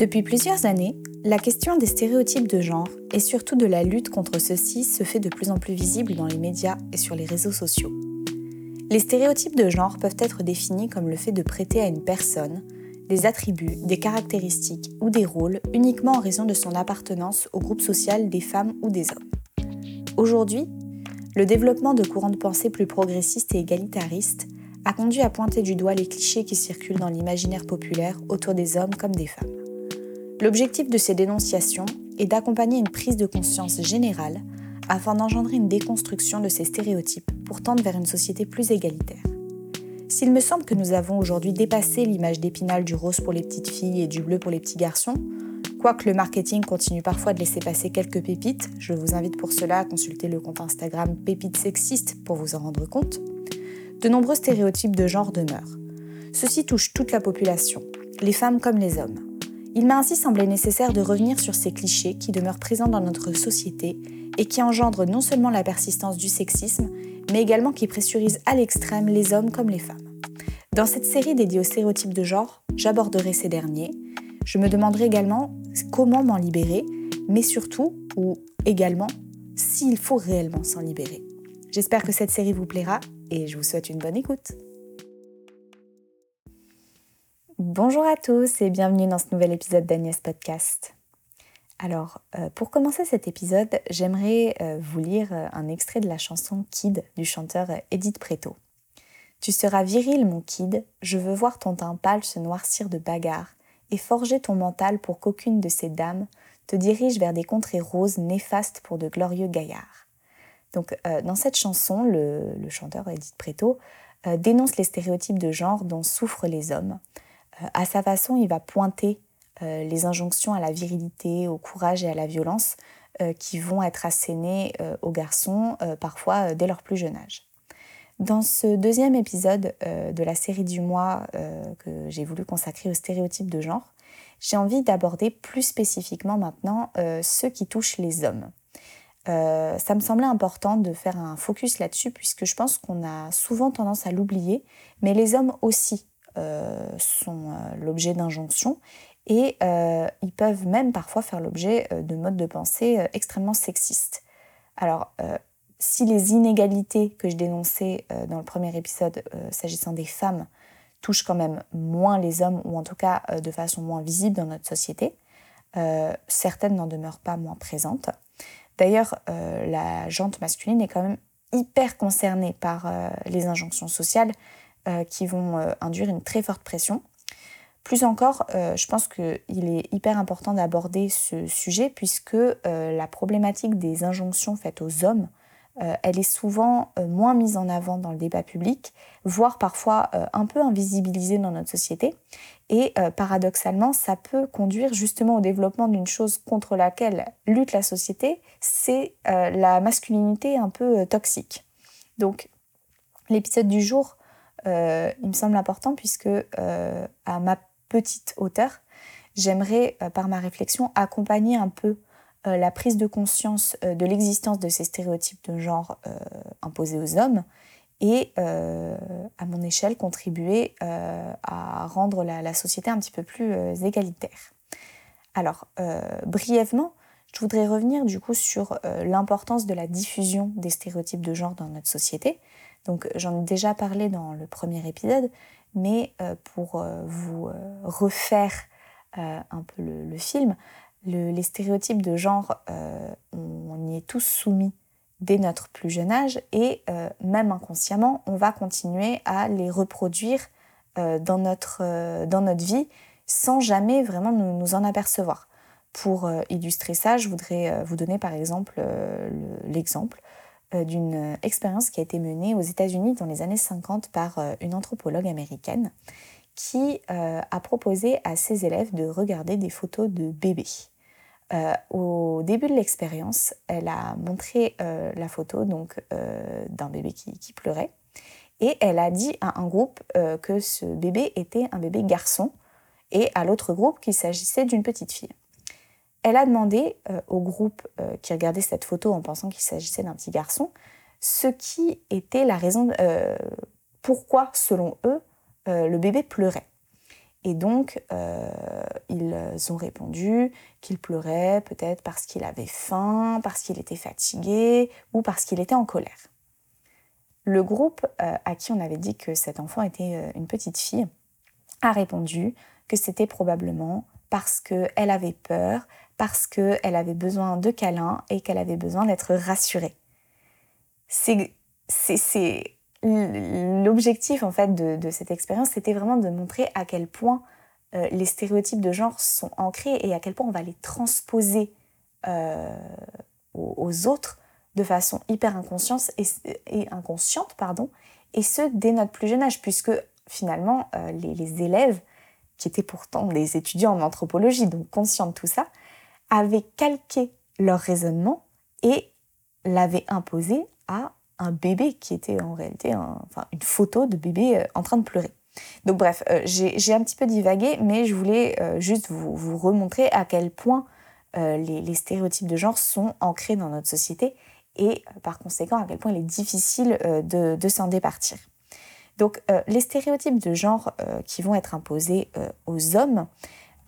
Depuis plusieurs années, la question des stéréotypes de genre et surtout de la lutte contre ceux-ci se fait de plus en plus visible dans les médias et sur les réseaux sociaux. Les stéréotypes de genre peuvent être définis comme le fait de prêter à une personne des attributs, des caractéristiques ou des rôles uniquement en raison de son appartenance au groupe social des femmes ou des hommes. Aujourd'hui, le développement de courants de pensée plus progressistes et égalitaristes a conduit à pointer du doigt les clichés qui circulent dans l'imaginaire populaire autour des hommes comme des femmes. L'objectif de ces dénonciations est d'accompagner une prise de conscience générale afin d'engendrer une déconstruction de ces stéréotypes pour tendre vers une société plus égalitaire. S'il me semble que nous avons aujourd'hui dépassé l'image d'épinal du rose pour les petites filles et du bleu pour les petits garçons, quoique le marketing continue parfois de laisser passer quelques pépites, je vous invite pour cela à consulter le compte Instagram Pépites Sexistes pour vous en rendre compte, de nombreux stéréotypes de genre demeurent. Ceci touche toute la population, les femmes comme les hommes. Il m'a ainsi semblé nécessaire de revenir sur ces clichés qui demeurent présents dans notre société et qui engendrent non seulement la persistance du sexisme, mais également qui pressurisent à l'extrême les hommes comme les femmes. Dans cette série dédiée aux stéréotypes de genre, j'aborderai ces derniers. Je me demanderai également comment m'en libérer, mais surtout, ou également, s'il faut réellement s'en libérer. J'espère que cette série vous plaira et je vous souhaite une bonne écoute. Bonjour à tous et bienvenue dans ce nouvel épisode d'Agnès Podcast. Alors, euh, pour commencer cet épisode, j'aimerais euh, vous lire euh, un extrait de la chanson Kid du chanteur Edith Preto. Tu seras viril, mon kid, je veux voir ton teint pâle se noircir de bagarre et forger ton mental pour qu'aucune de ces dames te dirige vers des contrées roses néfastes pour de glorieux gaillards. Donc, dans cette chanson, le, chanteur Edith Preto dénonce les stéréotypes de genre dont souffrent les hommes à sa façon, il va pointer euh, les injonctions à la virilité, au courage et à la violence euh, qui vont être assénées aux garçons, parfois dès leur plus jeune âge. Dans ce deuxième épisode de la série du mois que j'ai voulu consacrer aux stéréotypes de genre, j'ai envie d'aborder plus spécifiquement maintenant ceux qui touchent les hommes. ça me semblait important de faire un focus là-dessus puisque je pense qu'on a souvent tendance à l'oublier, mais les hommes aussi euh, sont euh, l'objet d'injonctions et euh, ils peuvent même parfois faire l'objet de modes de pensée extrêmement sexistes. Alors, si les inégalités que je dénonçais dans le premier épisode s'agissant des femmes touchent quand même moins les hommes, ou en tout cas de façon moins visible dans notre société, certaines n'en demeurent pas moins présentes. D'ailleurs, la jante masculine est quand même hyper concernée par les injonctions sociales euh, qui vont euh, induire une très forte pression. Plus encore, euh, je pense qu'il est hyper important d'aborder ce sujet puisque la problématique des injonctions faites aux hommes, elle est souvent moins mise en avant dans le débat public, voire parfois un peu invisibilisée dans notre société. Et paradoxalement, ça peut conduire justement au développement d'une chose contre laquelle lutte la société, c'est la masculinité un peu toxique. Donc, l'épisode du jour euh, il me semble important puisque euh, à ma petite hauteur, j'aimerais euh, par ma réflexion accompagner un peu la prise de conscience de l'existence de ces stéréotypes de genre imposés aux hommes et à mon échelle contribuer à rendre la, société un petit peu plus égalitaire. Alors, brièvement, je voudrais revenir du coup sur l'importance de la diffusion des stéréotypes de genre dans notre société, donc j'en ai déjà parlé dans le premier épisode, mais euh, pour euh, vous euh, refaire un peu le, film, les stéréotypes de genre, on, y est tous soumis dès notre plus jeune âge et même inconsciemment, on va continuer à les reproduire dans, notre, vie sans jamais vraiment nous, en apercevoir. Pour illustrer ça, je voudrais vous donner par exemple l'exemple euh, d'une expérience qui a été menée aux États-Unis dans les années 50 par euh, une anthropologue américaine qui euh, a proposé à ses élèves de regarder des photos de bébés. au début de l'expérience, elle a montré la photo donc d'un bébé qui, pleurait et elle a dit à un groupe que ce bébé était un bébé garçon et à l'autre groupe qu'il s'agissait d'une petite fille. Elle a demandé euh, au groupe euh, qui regardait cette photo en pensant qu'il s'agissait d'un petit garçon ce qui était la raison, euh, pourquoi, selon eux, le bébé pleurait. Et donc, ils ont répondu qu'il pleurait peut-être parce qu'il avait faim, parce qu'il était fatigué ou parce qu'il était en colère. Le groupe à qui on avait dit que cet enfant était une petite fille a répondu que c'était probablement parce qu'elle avait peur, parce qu'elle avait besoin de câlins et qu'elle avait besoin d'être rassurée. C'est l'objectif en fait de, cette expérience, c'était vraiment de montrer à quel point euh, les stéréotypes de genre sont ancrés et à quel point on va les transposer euh, aux, autres de façon hyper inconsciente et, inconsciente, pardon, et ce dès notre plus jeune âge, puisque finalement euh, les, les, élèves, qui étaient pourtant des étudiants en anthropologie, donc conscients de tout ça, avaient calqué leur raisonnement et l'avaient imposé à un bébé qui était en réalité enfin, une photo de bébé euh, en train de pleurer. Donc bref, euh, j'ai un petit peu divagué, mais je voulais euh, juste vous, remontrer à quel point les, stéréotypes de genre sont ancrés dans notre société et par conséquent à quel point il est difficile de, de s'en départir. Donc les stéréotypes de genre qui vont être imposés aux hommes,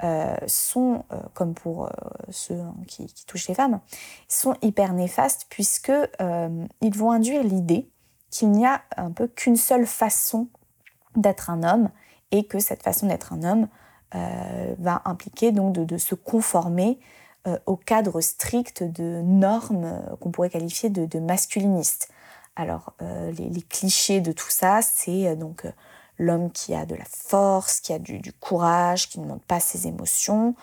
euh, sont, euh, comme pour euh, ceux hein, qui, touchent les femmes, sont hyper néfastes puisque ils vont induire l'idée qu'il n'y a un peu qu'une seule façon d'être un homme et que cette façon d'être un homme va impliquer donc de, se conformer au cadre strict de normes qu'on pourrait qualifier de, masculinistes. Alors les, les, clichés de tout ça, c'est donc l'homme qui a de la force, qui a du, courage, qui ne montre pas ses émotions,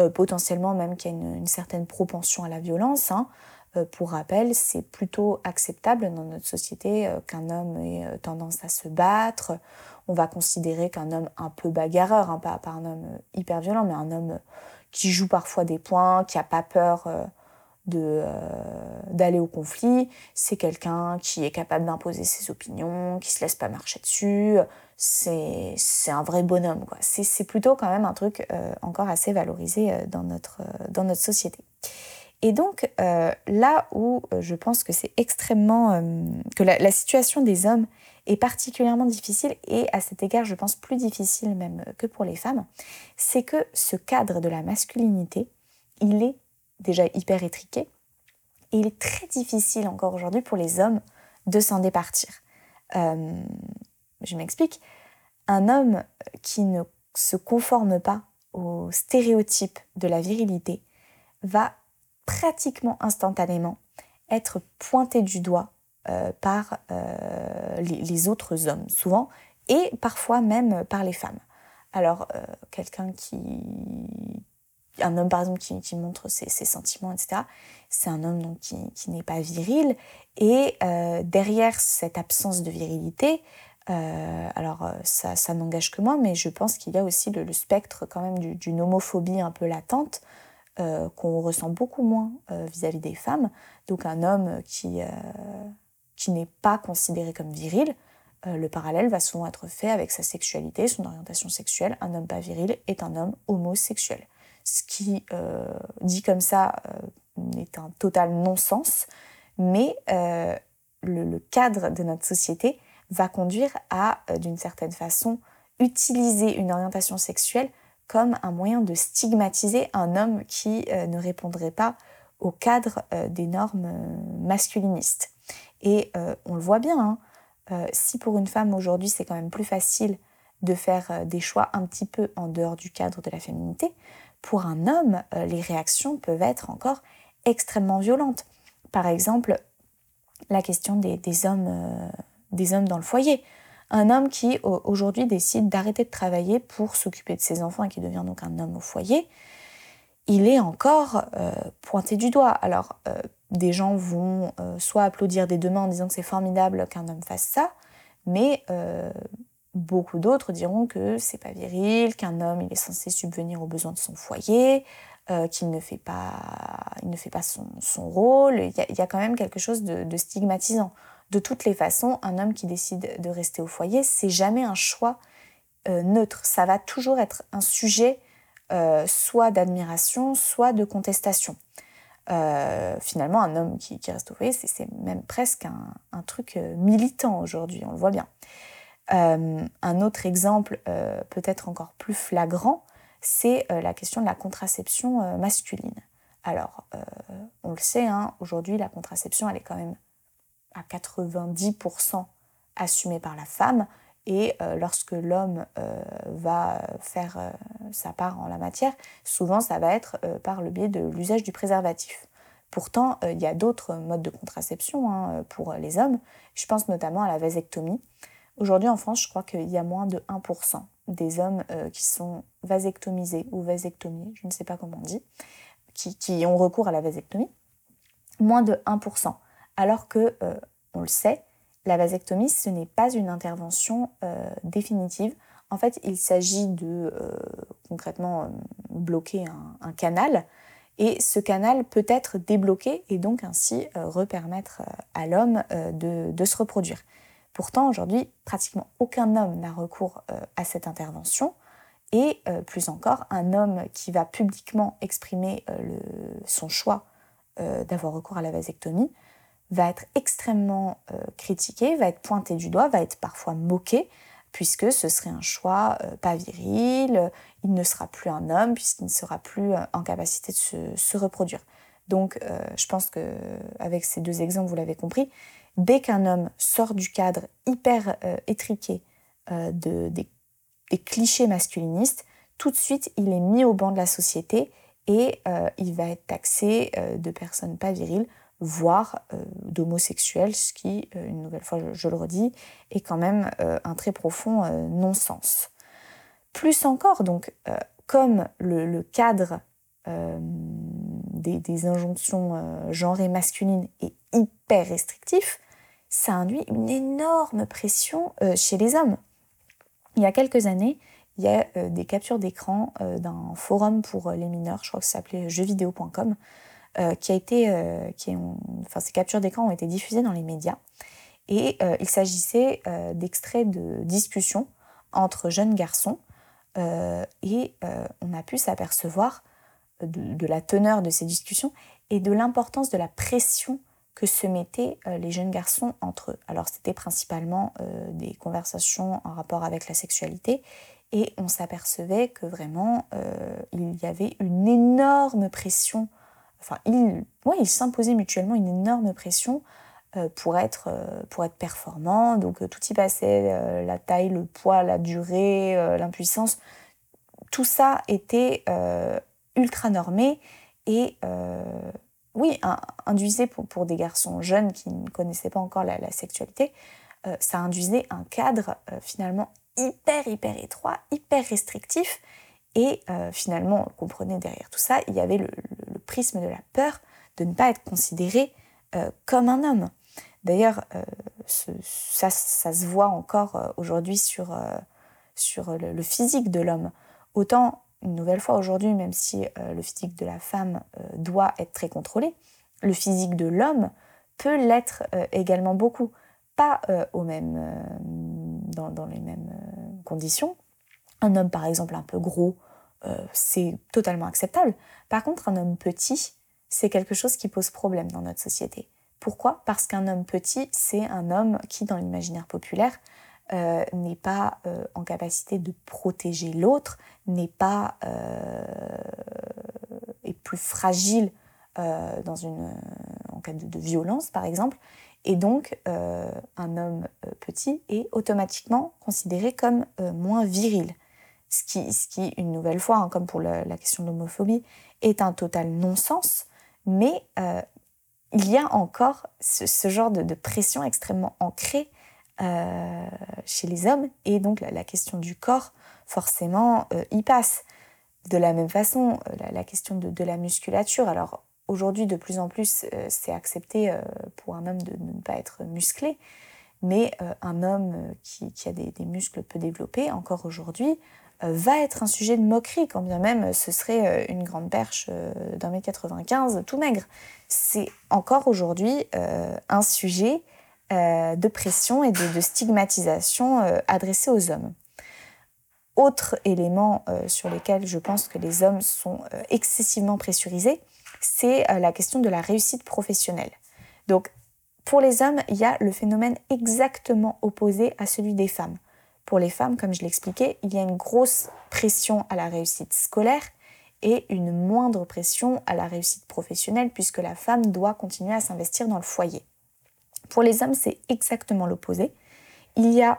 euh, potentiellement même qui a une, certaine propension à la violence. Hein. Euh, pour rappel, c'est plutôt acceptable dans notre société euh, qu'un homme ait tendance à se battre. On va considérer qu'un homme un peu bagarreur, hein, pas, pas, un homme hyper violent, mais un homme qui joue parfois des points, qui n'a pas peur d'aller au conflit, c'est quelqu'un qui est capable d'imposer ses opinions, qui se laisse pas marcher dessus, c'est un vrai bonhomme. C'est plutôt quand même un truc euh, encore assez valorisé euh, dans, notre, euh, dans notre société. Et donc là où je pense que c'est extrêmement... que la, situation des hommes est particulièrement difficile et à cet égard je pense plus difficile même que pour les femmes, c'est que ce cadre de la masculinité, il est déjà hyper étriqué et il est très difficile encore aujourd'hui pour les hommes de s'en départir. Je m'explique. Un homme qui ne se conforme pas aux stéréotypes de la virilité va pratiquement instantanément être pointé du doigt euh, par euh, les, autres hommes, souvent, et parfois même par les femmes. Alors, euh, quelqu'un qui... Un homme, par exemple, qui, montre ses, sentiments, etc., c'est un homme donc, qui, n'est pas viril, et derrière cette absence de virilité, euh, alors euh, ça, n'engage que moi, mais je pense qu'il y a aussi le, spectre quand même d'une homophobie un peu latente euh, qu'on ressent beaucoup moins vis-à-vis des femmes. Donc un homme qui n'est pas considéré comme viril, le parallèle va souvent être fait avec sa sexualité, son orientation sexuelle. Un homme pas viril est un homme homosexuel. Ce qui, dit comme ça, est un total non-sens, mais le cadre de notre société va conduire à, euh, d'une certaine façon, utiliser une orientation sexuelle comme un moyen de stigmatiser un homme qui euh, ne répondrait pas au cadre euh, des normes masculinistes. Et on le voit bien, hein, si pour une femme aujourd'hui c'est quand même plus facile de faire des choix un petit peu en dehors du cadre de la féminité, pour un homme, les réactions peuvent être encore extrêmement violentes. Par exemple, la question des hommes des hommes dans le foyer. Un homme qui aujourd'hui décide d'arrêter de travailler pour s'occuper de ses enfants et qui devient donc un homme au foyer, il est encore euh, pointé du doigt. Alors, euh, des gens vont euh, soit applaudir des deux mains en disant que c'est formidable qu'un homme fasse ça, mais beaucoup d'autres diront que c'est pas viril, qu'un homme il est censé subvenir aux besoins de son foyer, qu'il ne fait pas, il ne fait pas son, rôle. Il y, a, quand même quelque chose de stigmatisant de toutes les façons, un homme qui décide de rester au foyer, c'est jamais un choix euh, neutre. Ça va toujours être un sujet euh, soit d'admiration, soit de contestation. Euh, finalement, un homme qui, reste au foyer, c'est même presque un, truc militant aujourd'hui, on le voit bien. Un autre exemple peut-être encore plus flagrant, c'est la question de la contraception masculine. Alors, on le sait, hein, aujourd'hui, la contraception, elle est quand même à 90% assumée par la femme. Et euh, lorsque l'homme euh, va faire euh, sa part en la matière, souvent ça va être par le biais de l'usage du préservatif. Pourtant, il y a d'autres modes de contraception hein, pour les hommes. Je pense notamment à la vasectomie. Aujourd'hui en France, je crois qu'il y a moins de 1% des hommes qui sont vasectomisés ou vasectomiés, je ne sais pas comment on dit, qui, ont recours à la vasectomie. Moins de 1%. Alors que, on le sait, la vasectomie, ce n'est pas une intervention euh, définitive. En fait, il s'agit de euh, concrètement euh, bloquer un, canal et ce canal peut être débloqué et donc ainsi repermettre à l'homme de, se reproduire. Pourtant, aujourd'hui, pratiquement aucun homme n'a recours à cette intervention et plus encore, un homme qui va publiquement exprimer le, son choix d'avoir recours à la vasectomie va être extrêmement euh, critiqué, va être pointé du doigt, va être parfois moqué, puisque ce serait un choix euh, pas viril, il ne sera plus un homme, puisqu'il ne sera plus euh, en capacité de se, reproduire. Donc je pense que avec ces deux exemples, vous l'avez compris, dès qu'un homme sort du cadre hyper étriqué de, des, des, clichés masculinistes, tout de suite il est mis au banc de la société et il va être taxé de personnes pas viriles voire euh, d'homosexuels, ce qui, euh, une nouvelle fois, je, le redis, est quand même euh, un très profond non-sens. Plus encore, donc, comme le, cadre des, injonctions genrées masculines est hyper restrictif, ça induit une énorme pression chez les hommes. Il y a quelques années, il y a des captures d'écran d'un forum pour les mineurs, je crois que ça s'appelait jeuxvideo.com, euh, qui a été, euh, qui enfin ces captures d'écran ont été diffusées dans les médias et euh, il s'agissait d'extraits de discussions entre jeunes garçons et on a pu s'apercevoir de, la teneur de ces discussions et de l'importance de la pression que se mettaient les jeunes garçons entre eux. Alors c'était principalement des conversations en rapport avec la sexualité et on s'apercevait que vraiment il y avait une énorme pression enfin, ils, s'imposaient mutuellement une énorme pression euh, pour, être, euh, pour être performants. Donc euh, tout y passait, la taille, le poids, la durée, l'impuissance. Tout ça était ultra normé et oui, induisait pour, des garçons jeunes qui ne connaissaient pas encore la, sexualité, ça induisait un cadre finalement hyper, hyper étroit, hyper restrictif et euh, finalement, on comprenait derrière tout ça, il y avait le, prisme de la peur de ne pas être considéré euh, comme un homme. D'ailleurs, euh, ça, se voit encore aujourd'hui sur, sur le, physique de l'homme. Autant, une nouvelle fois aujourd'hui, même si le physique de la femme doit être très contrôlé, le physique de l'homme peut l'être également beaucoup. Pas au même, dans, les mêmes conditions. Un homme, par exemple, un peu gros, euh, c'est totalement acceptable. Par contre, un homme petit, c'est quelque chose qui pose problème dans notre société. Pourquoi? Parce qu'un homme petit, c'est un homme qui, dans l'imaginaire populaire, euh, n'est pas euh, en capacité de protéger l'autre, n'est pas est plus fragile dans une, en cas de, violence, par exemple. Et donc, un homme petit est automatiquement considéré comme moins viril ce qui, une nouvelle fois, hein, comme pour la, question de l'homophobie, est un total non-sens, mais euh, il y a encore ce, genre de, pression extrêmement ancrée euh, chez les hommes, et donc la, question du corps, forcément, euh, y passe. De la même façon, la, question de, la musculature, alors aujourd'hui, de plus en plus, c'est accepté pour un homme de, ne pas être musclé, mais un homme qui, a des, muscles peu développés, encore aujourd'hui, euh, va être un sujet de moquerie, quand bien même ce serait euh, une grande perche euh, d'un mètre 95 tout maigre. C'est encore aujourd'hui un sujet de pression et de, stigmatisation adressé aux hommes. Autre élément sur lequel je pense que les hommes sont excessivement pressurisés, c'est la question de la réussite professionnelle. Donc, pour les hommes, il y a le phénomène exactement opposé à celui des femmes. pour les femmes, comme je l'expliquais, il y a une grosse pression à la réussite scolaire et une moindre pression à la réussite professionnelle puisque la femme doit continuer à s'investir dans le foyer. Pour les hommes, c'est exactement l'opposé. Il y a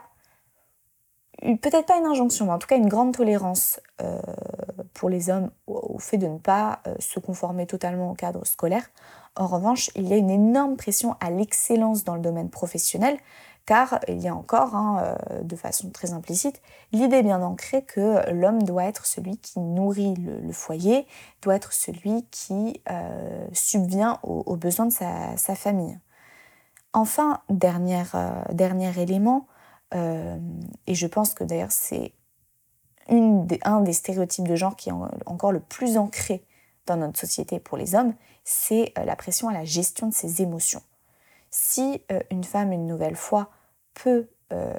peut-être pas une injonction, mais en tout cas une grande tolérance euh, pour les hommes au, fait de ne pas euh, se conformer totalement au cadre scolaire. En revanche, il y a une énorme pression à l'excellence dans le domaine professionnel, car il y a encore, hein, euh, de façon très implicite, l'idée bien ancrée que l'homme doit être celui qui nourrit le, foyer, doit être celui qui subvient aux, besoins de sa, famille. Enfin, dernier, dernier élément, euh, et je pense que d'ailleurs c'est un des stéréotypes de genre qui est encore le plus ancré dans notre société pour les hommes, c'est euh, la pression à la gestion de ses émotions. Si euh, une femme, une nouvelle fois, peut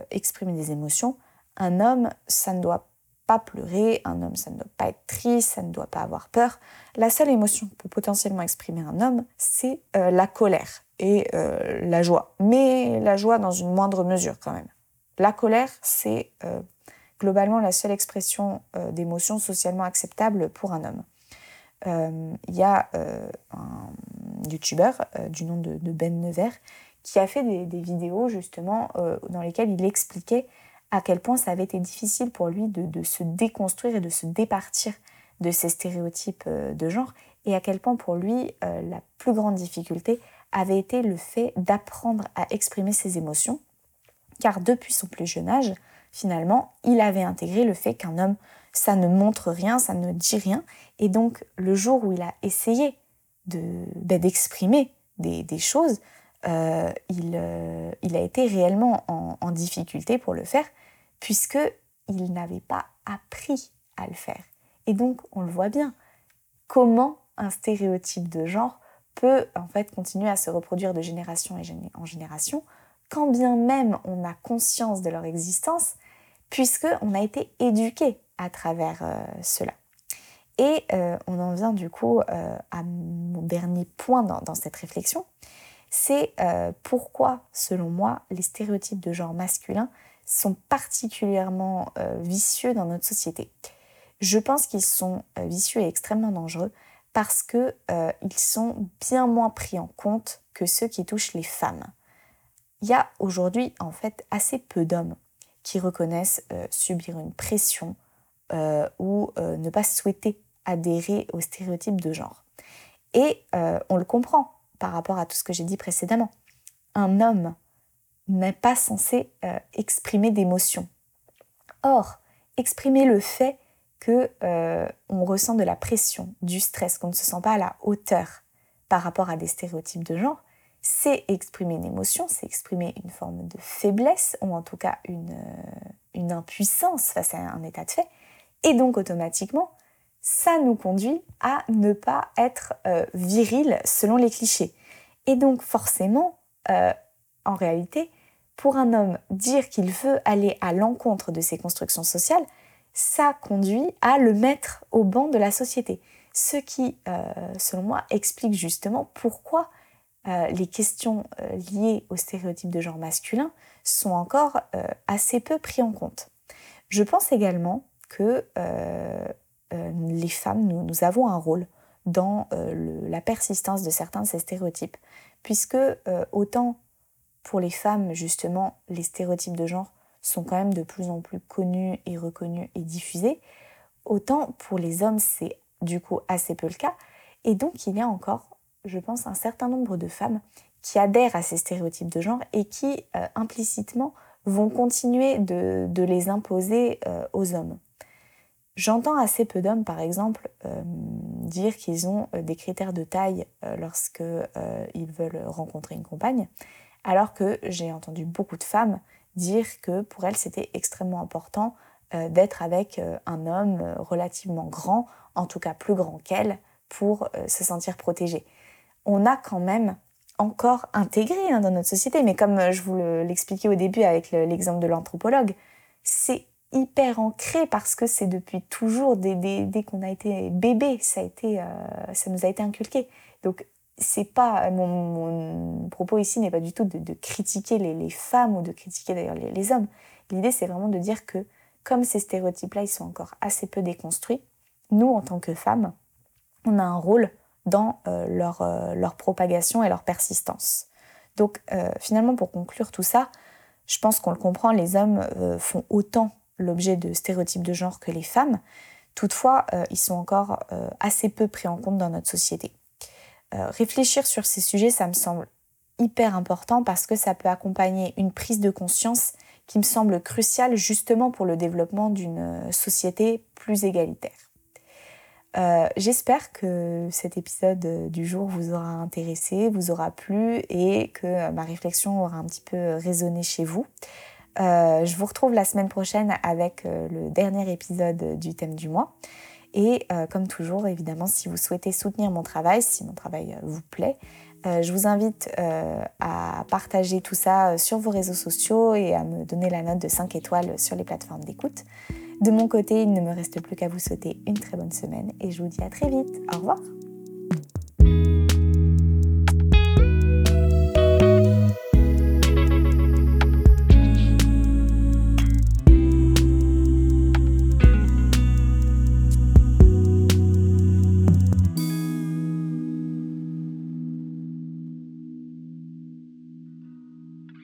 exprimer des émotions, un homme, ça ne doit pas pleurer, un homme, ça ne doit pas être triste, ça ne doit pas avoir peur. La seule émotion que peut potentiellement exprimer un homme, c'est la colère et la joie. Mais la joie dans une moindre mesure quand même. La colère, c'est euh, globalement la seule expression euh, d'émotion socialement acceptable pour un homme. Euh, il y a un youtubeur du nom de, Ben Nevers qui a fait des, vidéos justement dans lesquelles il expliquait à quel point ça avait été difficile pour lui de, se déconstruire et de se départir de ces stéréotypes de genre et à quel point pour lui la plus grande difficulté avait été le fait d'apprendre à exprimer ses émotions car depuis son plus jeune âge, finalement, il avait intégré le fait qu'un homme, ça ne montre rien, ça ne dit rien, et donc le jour où il a essayé ben, d'exprimer des, choses, euh, euh, il, a été réellement en, en, difficulté pour le faire, puisque il n'avait pas appris à le faire. Et donc, on le voit bien, comment un stéréotype de genre peut en fait continuer à se reproduire de génération en génération quand bien même on a conscience de leur existence, puisqu'on a été éduqué à travers euh, cela. Et euh, on en vient du coup euh, à mon dernier point dans, cette réflexion, c'est pourquoi, selon moi, les stéréotypes de genre masculin sont particulièrement vicieux dans notre société. Je pense qu'ils sont vicieux et extrêmement dangereux parce qu'ils sont bien moins pris en compte que ceux qui touchent les femmes il y a aujourd'hui en fait assez peu d'hommes qui reconnaissent euh, subir une pression euh, ou euh, ne pas souhaiter adhérer aux stéréotypes de genre. Et on le comprend par rapport à tout ce que j'ai dit précédemment. Un homme n'est pas censé exprimer d'émotions. Or, exprimer le fait que on ressent de la pression, du stress, qu'on ne se sent pas à la hauteur par rapport à des stéréotypes de genre, c'est exprimer une émotion, c'est exprimer une forme de faiblesse, ou en tout cas une, euh, impuissance face à un état de fait. Et donc automatiquement, ça nous conduit à ne pas être euh, viril selon les clichés. Et donc forcément, euh, en réalité, pour un homme, dire qu'il veut aller à l'encontre de ses constructions sociales, ça conduit à le mettre au banc de la société. Ce qui, selon moi, explique justement pourquoi euh, les questions euh, liées aux stéréotypes de genre masculin sont encore euh, assez peu prises en compte. Je pense également que les femmes, nous, avons un rôle dans la persistance de certains de ces stéréotypes, puisque autant pour les femmes, justement, les stéréotypes de genre sont quand même de plus en plus connus et reconnus et diffusés, autant pour les hommes, c'est du coup assez peu le cas, et donc il y a encore je pense, un certain nombre de femmes qui adhèrent à ces stéréotypes de genre et qui, euh, implicitement, vont continuer de, les imposer euh, aux hommes. J'entends assez peu d'hommes, par exemple, euh, dire qu'ils ont des critères de taille lorsqu'ils veulent rencontrer une compagne, alors que j'ai entendu beaucoup de femmes dire que pour elles, c'était extrêmement important d'être avec un homme relativement grand, en tout cas plus grand qu'elle, pour se sentir protégée on a quand même encore intégré hein, dans notre société. Mais comme euh, je vous l'expliquais au début avec l'exemple de l'anthropologue, c'est hyper ancré parce que c'est depuis toujours, dès, qu'on a été bébé, ça, a été, euh, ça nous a été inculqué. Donc c'est pas mon, propos ici n'est pas du tout de, critiquer les, femmes ou de critiquer d'ailleurs les, hommes. L'idée, c'est vraiment de dire que comme ces stéréotypes-là, ils sont encore assez peu déconstruits, nous, en tant que femmes, on a un rôle dans euh, leur, euh, leur, propagation et leur persistance. Donc euh, finalement, pour conclure tout ça, je pense qu'on le comprend, les hommes font autant l'objet de stéréotypes de genre que les femmes. Toutefois, ils sont encore assez peu pris en compte dans notre société. Réfléchir sur ces sujets, ça me semble hyper important parce que ça peut accompagner une prise de conscience qui me semble cruciale justement pour le développement d'une société plus égalitaire. Euh, j'espère que cet épisode du jour vous aura intéressé, vous aura plu et que ma réflexion aura un petit peu résonné chez vous. Euh, je vous retrouve la semaine prochaine avec euh, le dernier épisode du thème du mois. Et comme toujours, évidemment, si vous souhaitez soutenir mon travail, si mon travail vous plaît, je vous invite à partager tout ça sur vos réseaux sociaux et à me donner la note de 5 étoiles sur les plateformes d'écoute. De mon côté, il ne me reste plus qu'à vous souhaiter une très bonne semaine et je vous dis à très vite. Au revoir